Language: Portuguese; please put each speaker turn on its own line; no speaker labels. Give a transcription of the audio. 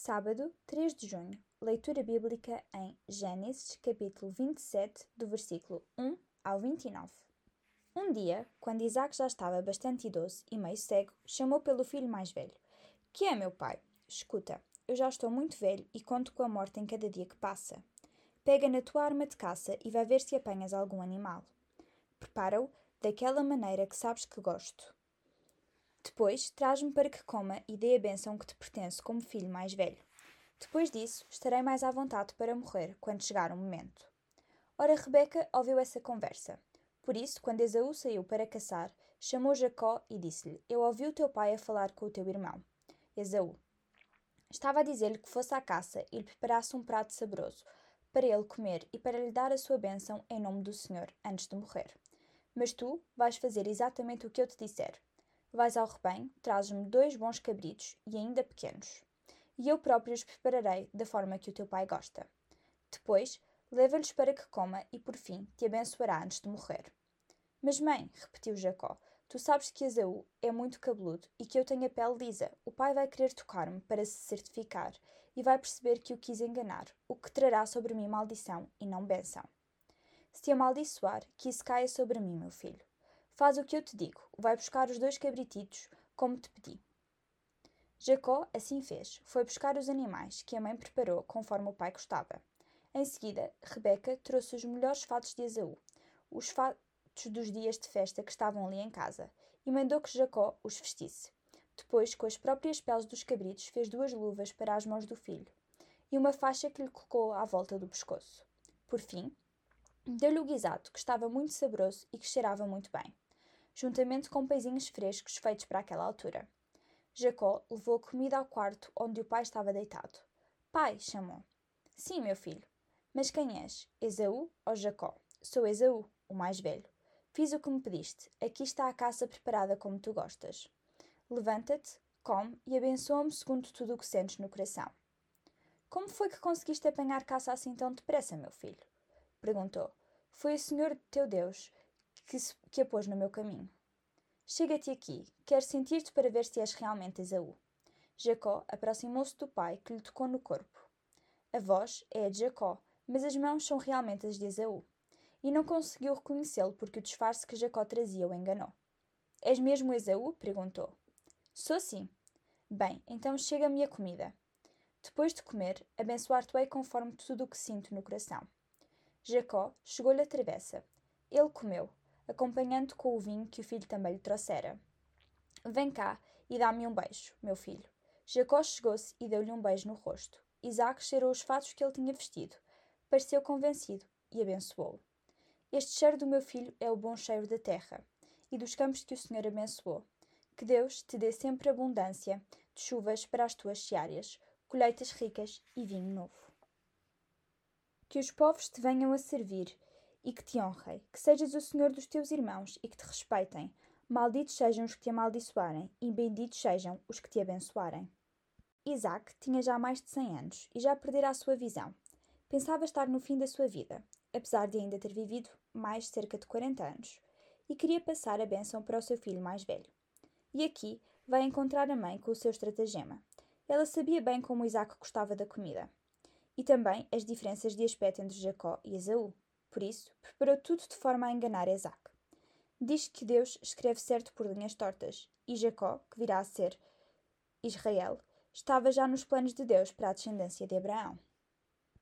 Sábado, 3 de junho. Leitura bíblica em Gênesis, capítulo 27, do versículo 1 ao 29. Um dia, quando Isaac já estava bastante idoso e meio cego, chamou pelo filho mais velho. Que é, meu pai? Escuta, eu já estou muito velho e conto com a morte em cada dia que passa. Pega na tua arma de caça e vai ver se apanhas algum animal. Prepara-o daquela maneira que sabes que gosto. Depois, traz-me para que coma e dê a bênção que te pertence como filho mais velho. Depois disso, estarei mais à vontade para morrer quando chegar o momento. Ora, Rebeca ouviu essa conversa. Por isso, quando Esaú saiu para caçar, chamou Jacó e disse-lhe: Eu ouvi o teu pai a falar com o teu irmão. Esaú. Estava a dizer-lhe que fosse à caça e lhe preparasse um prato saboroso para ele comer e para lhe dar a sua bênção em nome do Senhor antes de morrer. Mas tu vais fazer exatamente o que eu te disser. Vais ao rebanho, trazes-me dois bons cabritos e ainda pequenos, e eu próprio os prepararei da forma que o teu pai gosta. Depois, leva-lhes para que coma e, por fim, te abençoará antes de morrer. Mas, mãe, repetiu Jacó, tu sabes que Esaú é muito cabeludo e que eu tenho a pele lisa. O pai vai querer tocar-me para se certificar e vai perceber que o quis enganar, o que trará sobre mim maldição e não benção. Se te amaldiçoar, que isso caia sobre mim, meu filho. Faz o que eu te digo, vai buscar os dois cabrititos, como te pedi. Jacó assim fez, foi buscar os animais que a mãe preparou conforme o pai gostava. Em seguida, Rebeca trouxe os melhores fatos de Esaú, os fatos dos dias de festa que estavam ali em casa, e mandou que Jacó os vestisse. Depois, com as próprias peles dos cabritos, fez duas luvas para as mãos do filho e uma faixa que lhe colocou à volta do pescoço. Por fim, deu-lhe o guisado, que estava muito saboroso e que cheirava muito bem juntamente com pãezinhos frescos feitos para aquela altura. Jacó levou a comida ao quarto onde o pai estava deitado. Pai, chamou. Sim, meu filho. Mas quem és? Esaú ou Jacó? Sou Esaú, o mais velho. Fiz o que me pediste. Aqui está a caça preparada como tu gostas. Levanta-te, come e abençoa-me segundo tudo o que sentes no coração. Como foi que conseguiste apanhar caça assim tão depressa, meu filho? Perguntou. Foi o Senhor teu Deus que, se, que a pôs no meu caminho. Chega-te aqui, quero sentir-te para ver se és realmente Esaú. Jacó aproximou-se do pai, que lhe tocou no corpo. A voz é a de Jacó, mas as mãos são realmente as de Esaú. E não conseguiu reconhecê-lo porque o disfarce que Jacó trazia o enganou. És mesmo Esaú? perguntou. Sou sim. Bem, então chega-me a comida. Depois de comer, abençoar-te-ei conforme tudo o que sinto no coração. Jacó chegou-lhe a travessa. Ele comeu, acompanhando com o vinho que o filho também lhe trouxera. Vem cá e dá-me um beijo, meu filho. Jacó chegou-se e deu-lhe um beijo no rosto. Isaac cheirou os fatos que ele tinha vestido. Pareceu convencido e abençoou-o. Este cheiro do meu filho é o bom cheiro da terra e dos campos que o Senhor abençoou. Que Deus te dê sempre abundância de chuvas para as tuas searas, colheitas ricas e vinho novo. Que os povos te venham a servir e que te honrem, que sejas o Senhor dos teus irmãos e que te respeitem. Malditos sejam os que te amaldiçoarem, e benditos sejam os que te abençoarem. Isaac tinha já mais de cem anos e já perdera a sua visão. Pensava estar no fim da sua vida, apesar de ainda ter vivido mais cerca de 40 anos, e queria passar a bênção para o seu filho mais velho. E aqui vai encontrar a mãe com o seu estratagema. Ela sabia bem como Isaac gostava da comida, e também as diferenças de aspecto entre Jacó e Esaú. Por isso, preparou tudo de forma a enganar Isaac. Diz que Deus escreve certo por linhas tortas, e Jacó, que virá a ser Israel, estava já nos planos de Deus para a descendência de Abraão.